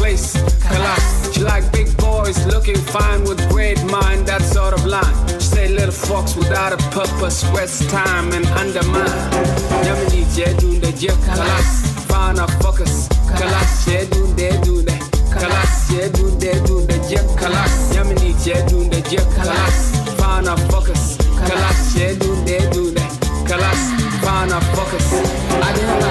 place, collapse. She like big boys, looking fine with great mind, that sort of line. She say little fox without a purpose, waste time and undermine. Yamini jedunde je collapse, fana focus, collapse jedunde dunde, collapse jedunde dunde je collapse. Yamini jedunde je collapse, fana focus, collapse jedunde dunde, collapse fana focus. I didn't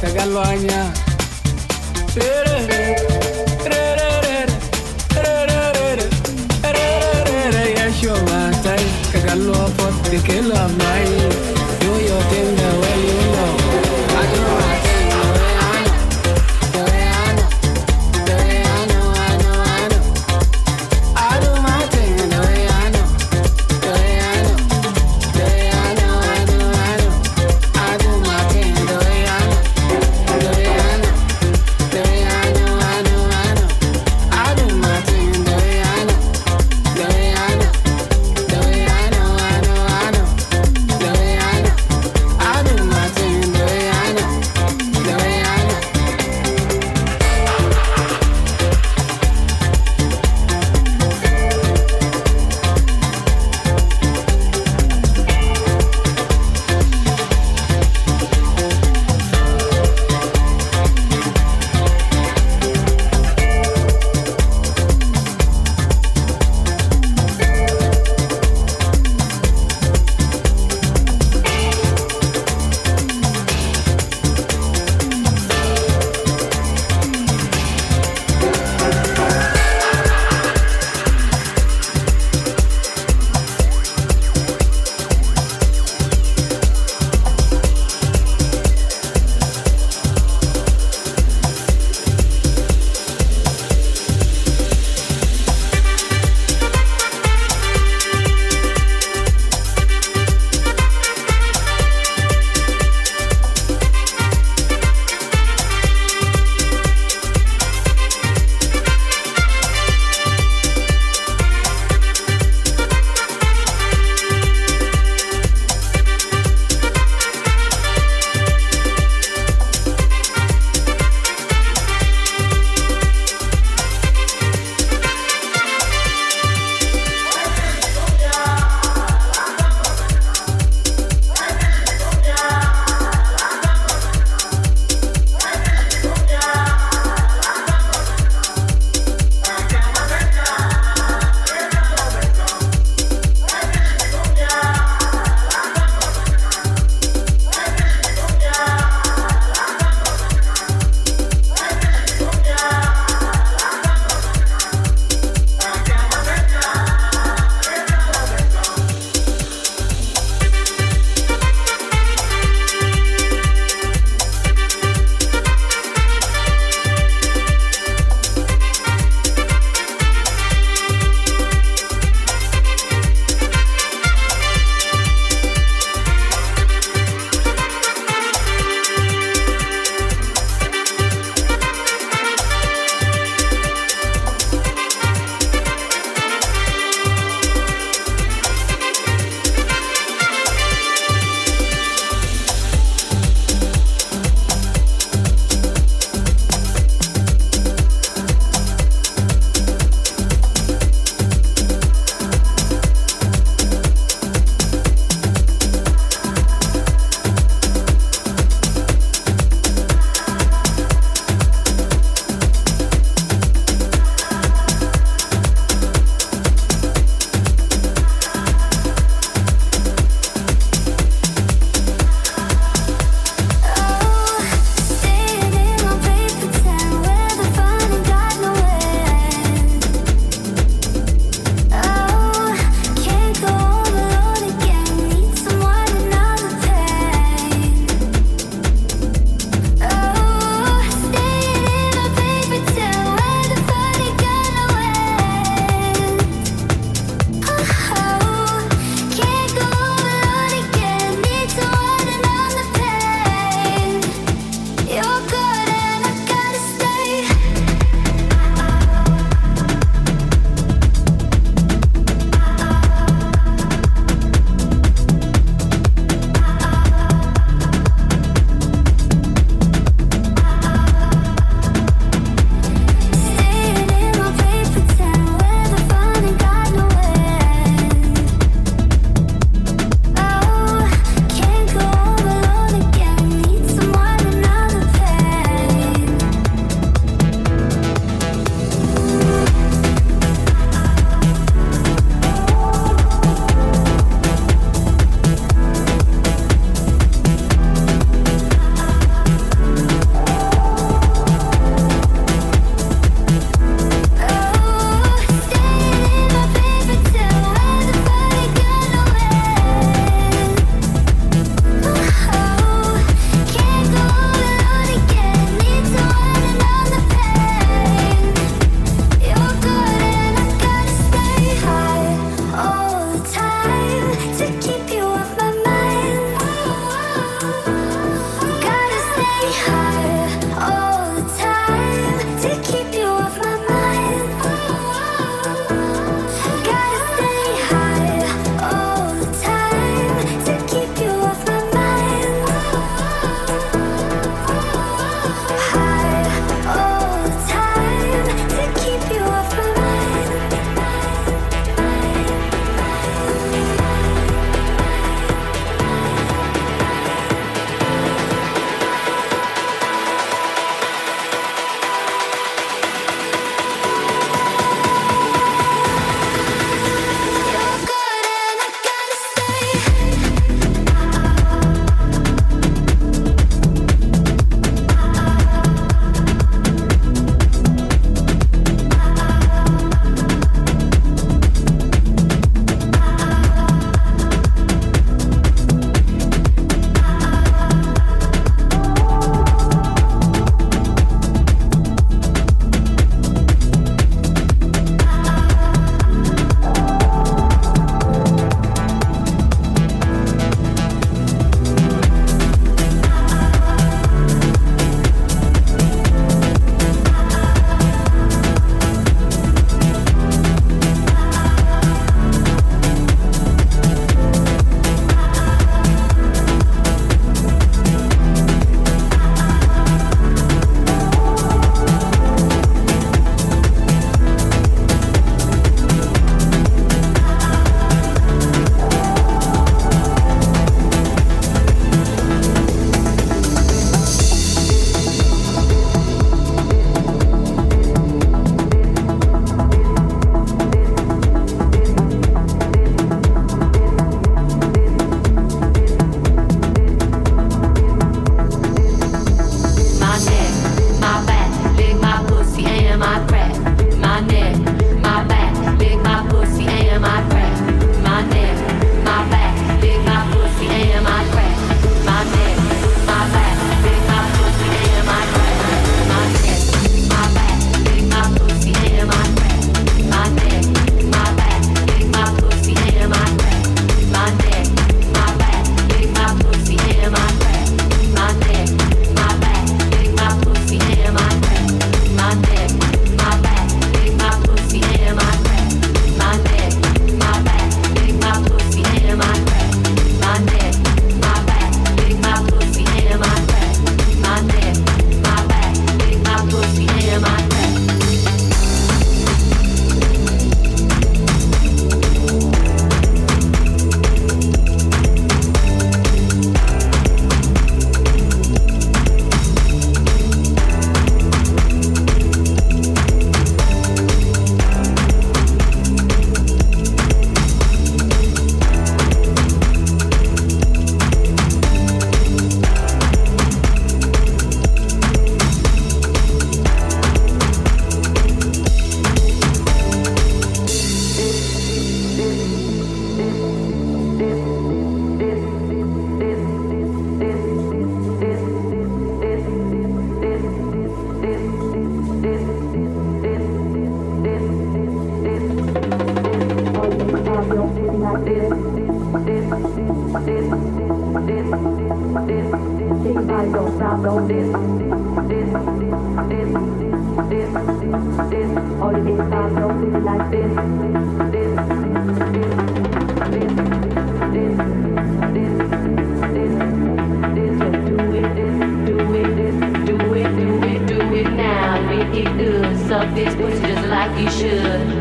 Segan aña.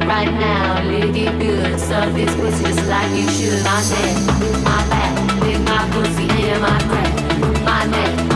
Right now, lick it good. Suck this pussy just like you should. I said, I my name. my name.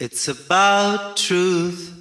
It's about truth.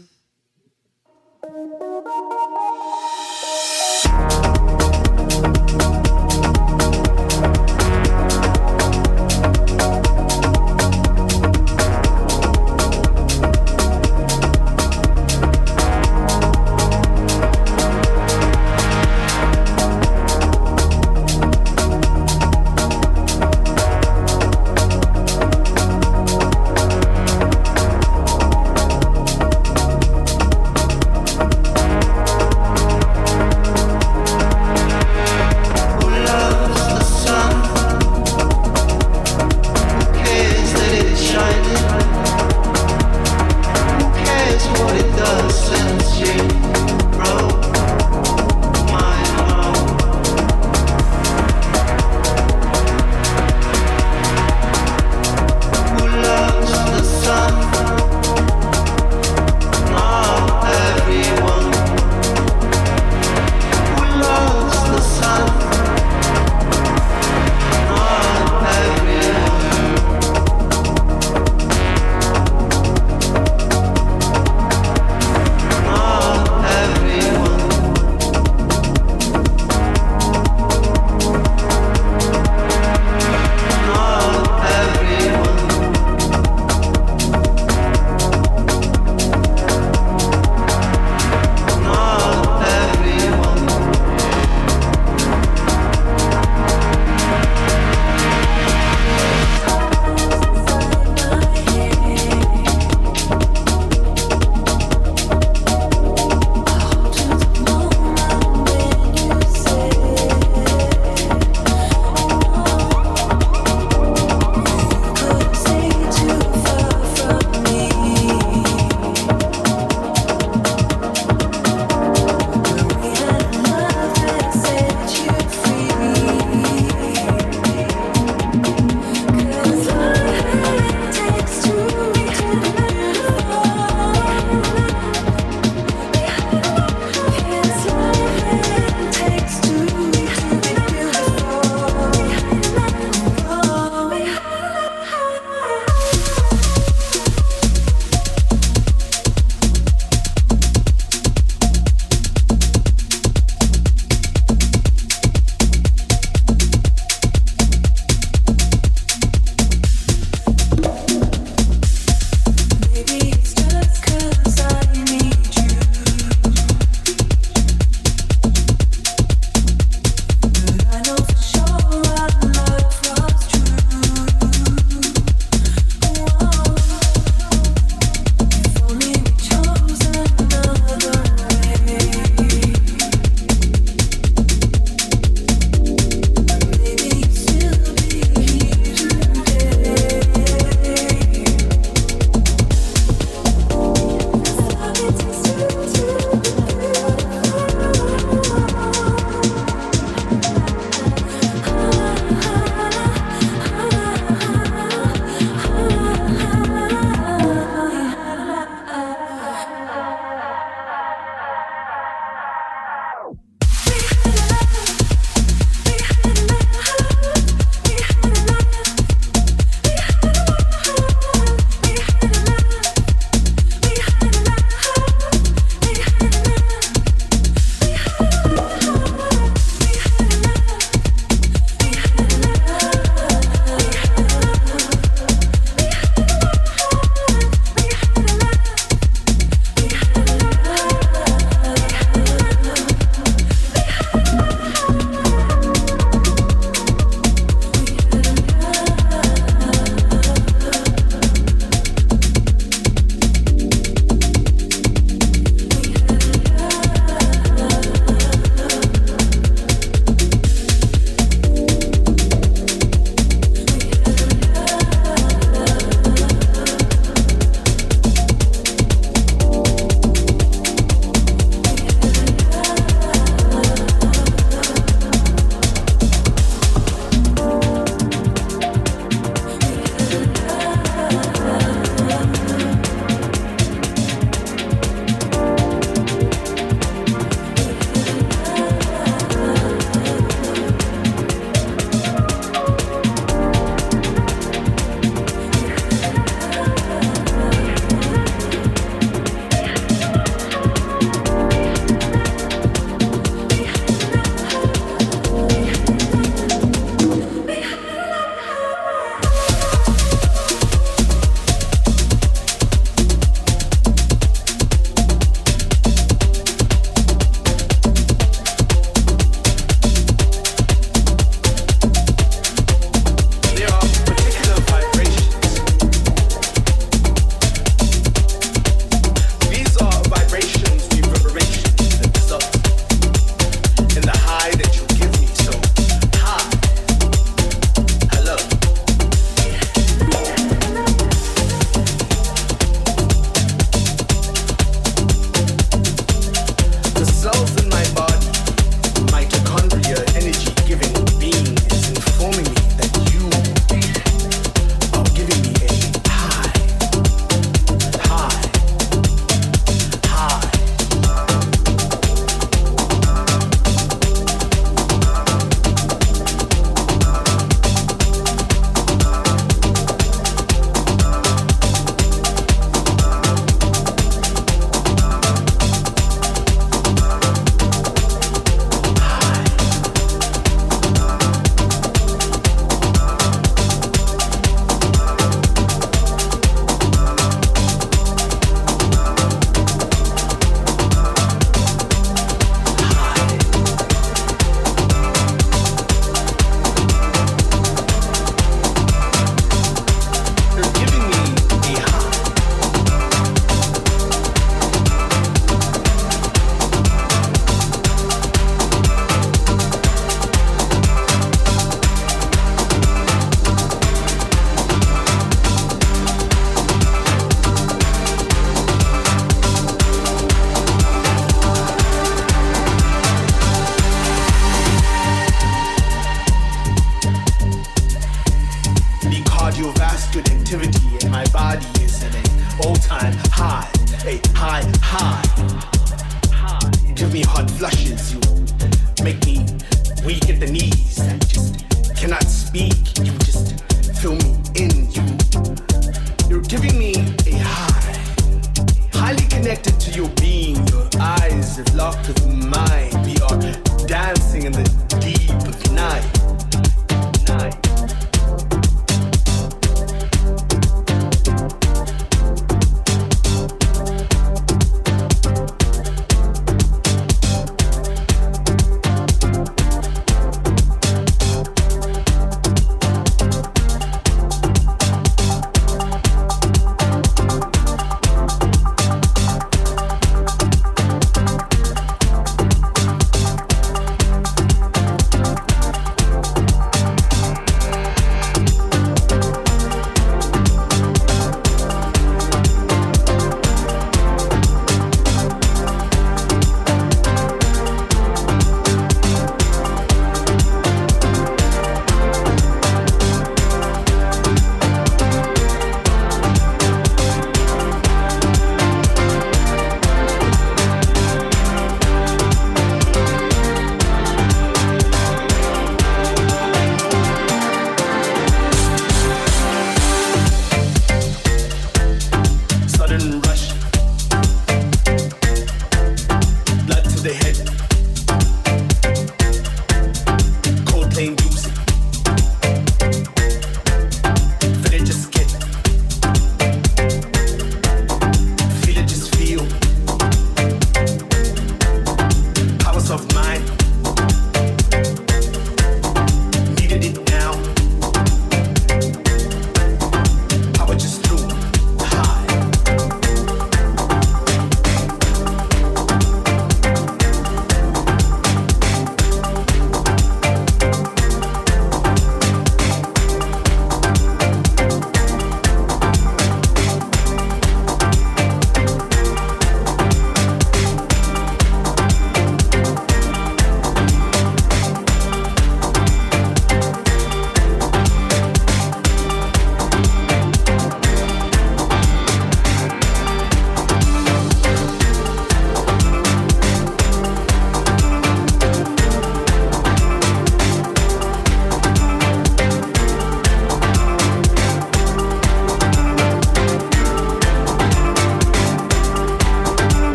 To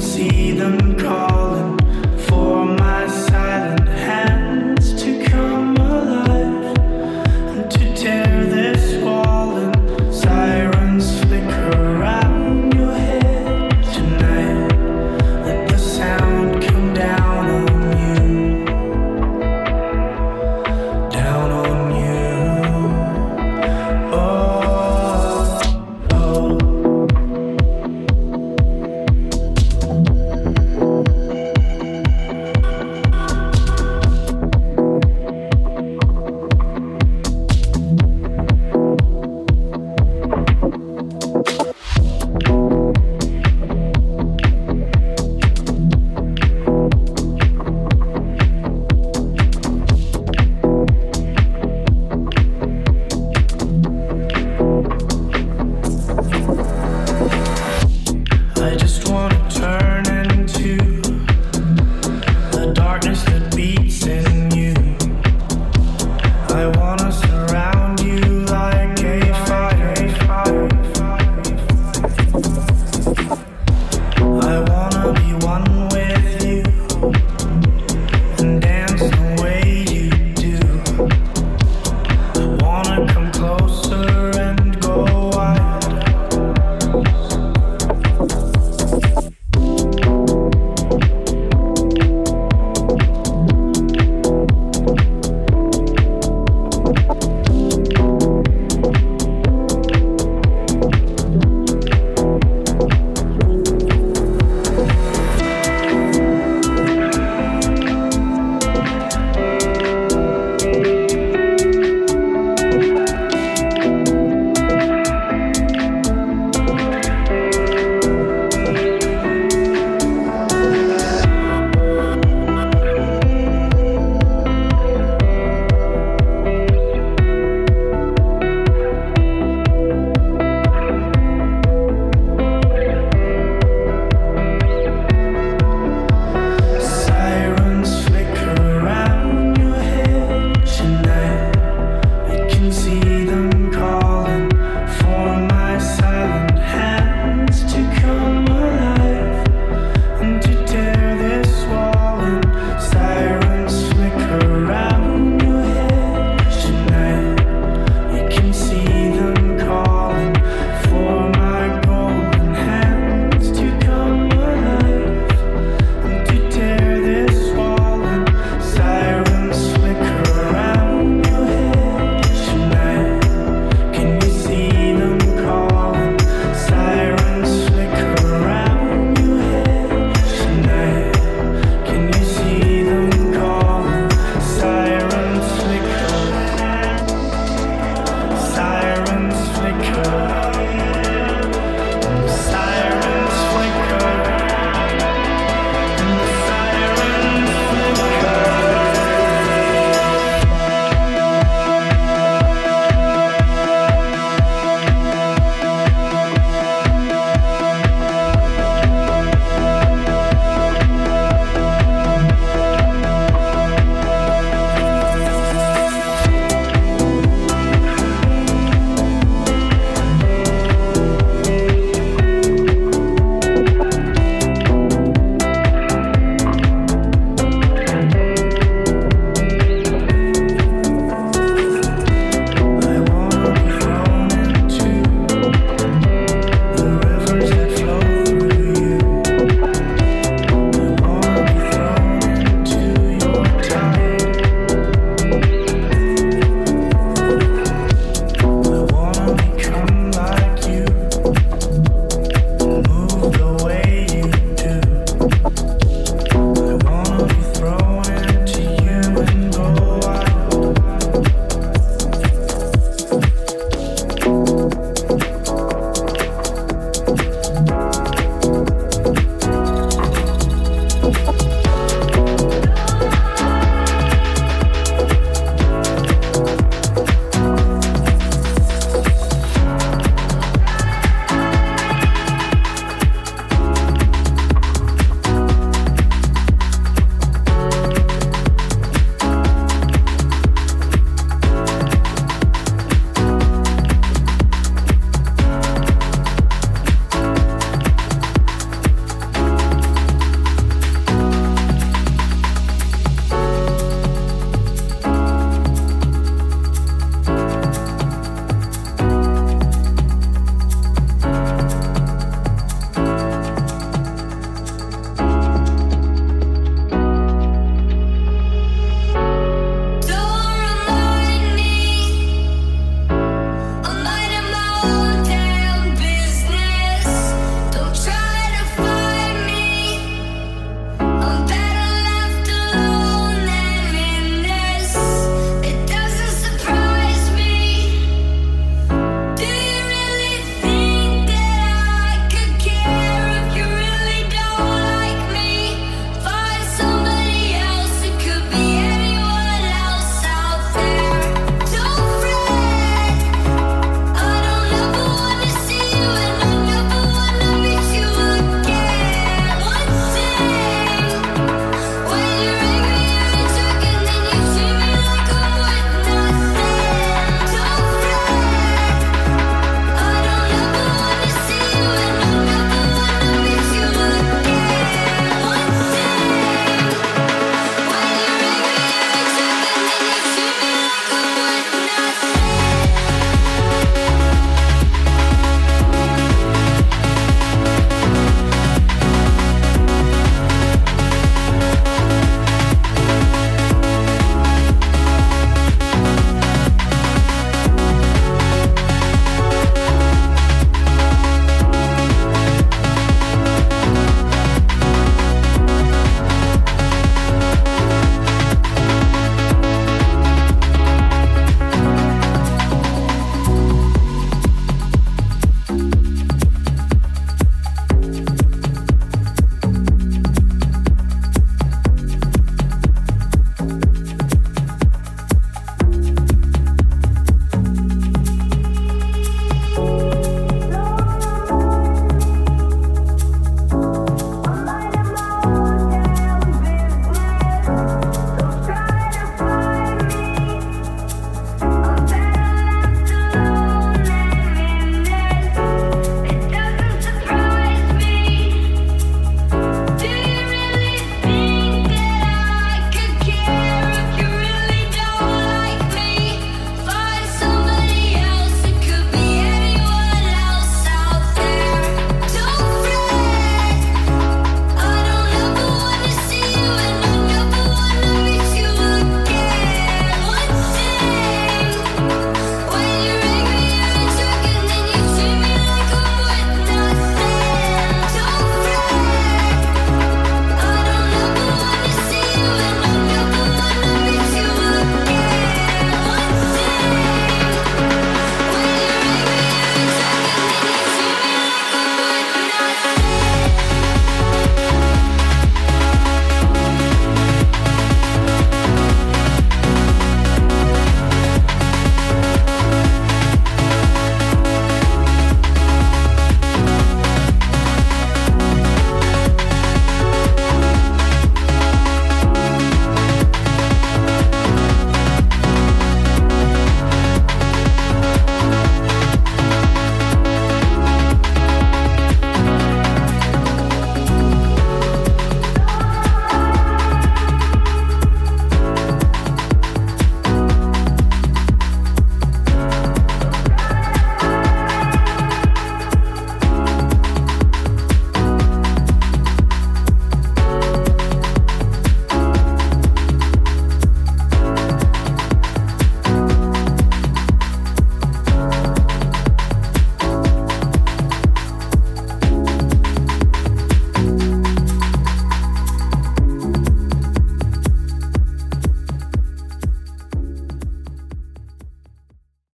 see them call.